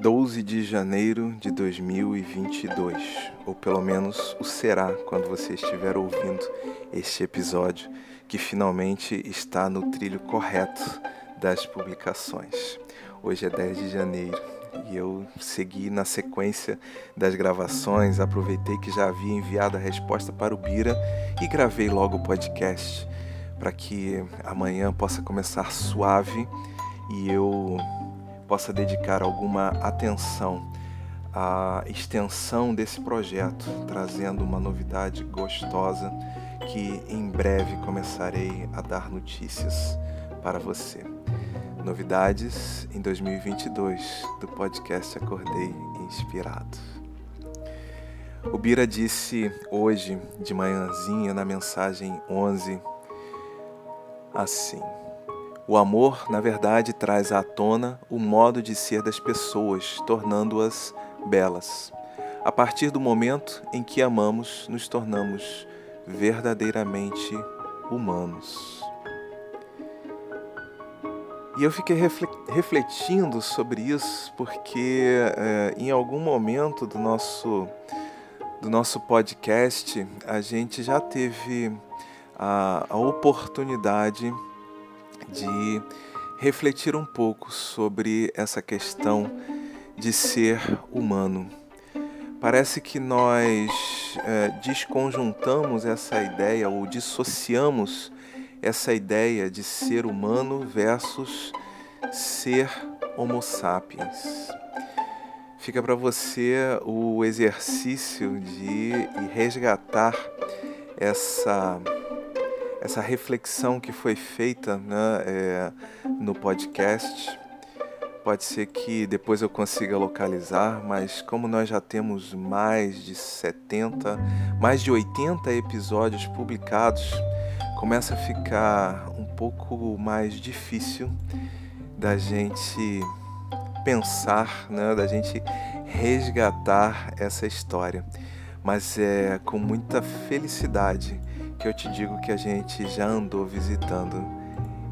12 de janeiro de 2022, ou pelo menos o será quando você estiver ouvindo este episódio, que finalmente está no trilho correto das publicações. Hoje é 10 de janeiro e eu segui na sequência das gravações, aproveitei que já havia enviado a resposta para o Bira e gravei logo o podcast para que amanhã possa começar suave e eu possa dedicar alguma atenção à extensão desse projeto, trazendo uma novidade gostosa que em breve começarei a dar notícias para você. Novidades em 2022 do podcast Acordei Inspirado. O Bira disse hoje de manhãzinha na mensagem 11 assim: o amor, na verdade, traz à tona o modo de ser das pessoas, tornando-as belas. A partir do momento em que amamos, nos tornamos verdadeiramente humanos. E eu fiquei refletindo sobre isso porque é, em algum momento do nosso, do nosso podcast a gente já teve a, a oportunidade de refletir um pouco sobre essa questão de ser humano. Parece que nós é, desconjuntamos essa ideia ou dissociamos essa ideia de ser humano versus ser Homo sapiens. Fica para você o exercício de resgatar essa essa reflexão que foi feita né, é, no podcast. Pode ser que depois eu consiga localizar, mas como nós já temos mais de 70, mais de 80 episódios publicados, começa a ficar um pouco mais difícil da gente pensar, né, da gente resgatar essa história. Mas é com muita felicidade que eu te digo que a gente já andou visitando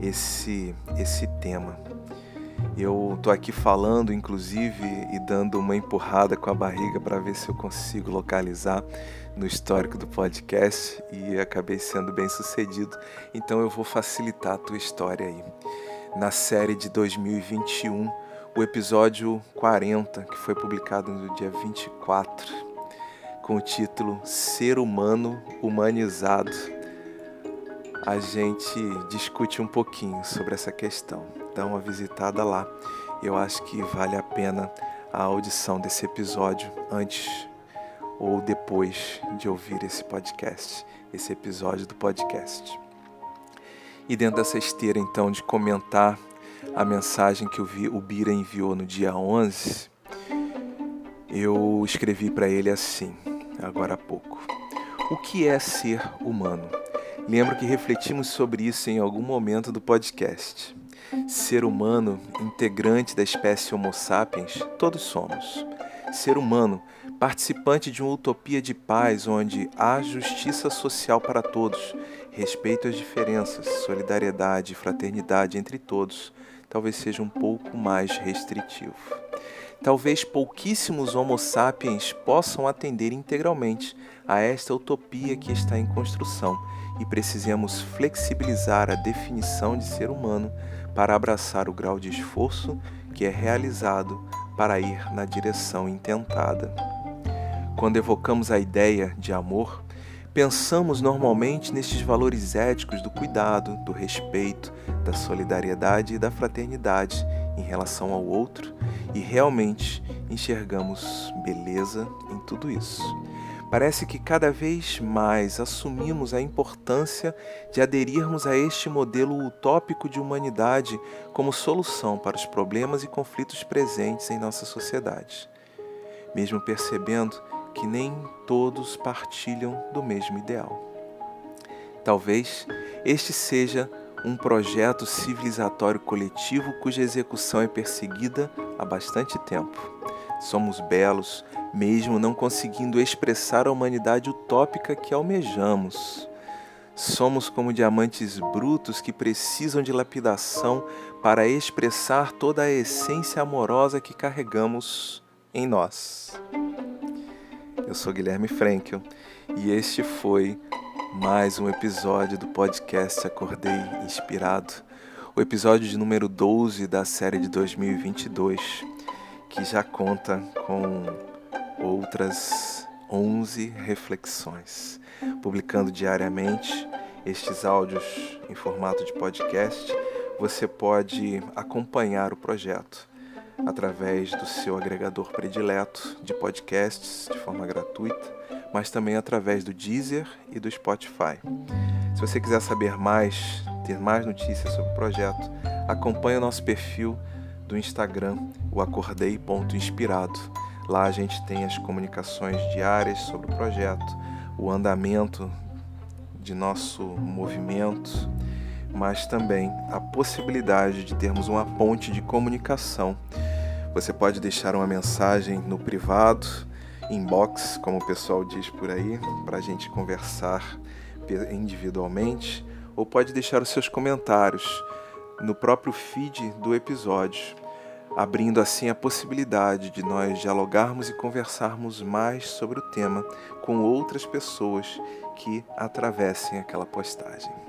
esse esse tema. Eu tô aqui falando, inclusive, e dando uma empurrada com a barriga para ver se eu consigo localizar no histórico do podcast e acabei sendo bem sucedido. Então eu vou facilitar a tua história aí. Na série de 2021, o episódio 40, que foi publicado no dia 24 com o título Ser Humano Humanizado. A gente discute um pouquinho sobre essa questão. Dá uma visitada lá. Eu acho que vale a pena a audição desse episódio antes ou depois de ouvir esse podcast, esse episódio do podcast. E dentro dessa esteira, então, de comentar a mensagem que o Bira enviou no dia 11, eu escrevi para ele assim: agora há pouco. O que é ser humano? Lembro que refletimos sobre isso em algum momento do podcast. Ser humano, integrante da espécie Homo sapiens, todos somos. Ser humano, participante de uma utopia de paz onde há justiça social para todos, respeito às diferenças, solidariedade e fraternidade entre todos, talvez seja um pouco mais restritivo talvez pouquíssimos Homo sapiens possam atender integralmente a esta utopia que está em construção e precisemos flexibilizar a definição de ser humano para abraçar o grau de esforço que é realizado para ir na direção intentada. Quando evocamos a ideia de amor, pensamos normalmente nestes valores éticos do cuidado, do respeito, da solidariedade e da fraternidade em relação ao outro e realmente enxergamos beleza em tudo isso. Parece que cada vez mais assumimos a importância de aderirmos a este modelo utópico de humanidade como solução para os problemas e conflitos presentes em nossa sociedade, mesmo percebendo que nem todos partilham do mesmo ideal. Talvez este seja um projeto civilizatório coletivo cuja execução é perseguida há bastante tempo. Somos belos, mesmo não conseguindo expressar a humanidade utópica que almejamos. Somos como diamantes brutos que precisam de lapidação para expressar toda a essência amorosa que carregamos em nós. Eu sou Guilherme Frankel e este foi mais um episódio do podcast Acordei Inspirado, o episódio de número 12 da série de 2022, que já conta com outras 11 reflexões, publicando diariamente estes áudios em formato de podcast. Você pode acompanhar o projeto através do seu agregador predileto de podcasts de forma gratuita, mas também através do Deezer e do Spotify. Se você quiser saber mais, ter mais notícias sobre o projeto, acompanhe o nosso perfil do Instagram, o acordei.inspirado Lá a gente tem as comunicações diárias sobre o projeto, o andamento de nosso movimento, mas também a possibilidade de termos uma ponte de comunicação. Você pode deixar uma mensagem no privado, inbox, como o pessoal diz por aí, para a gente conversar individualmente, ou pode deixar os seus comentários no próprio feed do episódio abrindo assim a possibilidade de nós dialogarmos e conversarmos mais sobre o tema com outras pessoas que atravessem aquela postagem.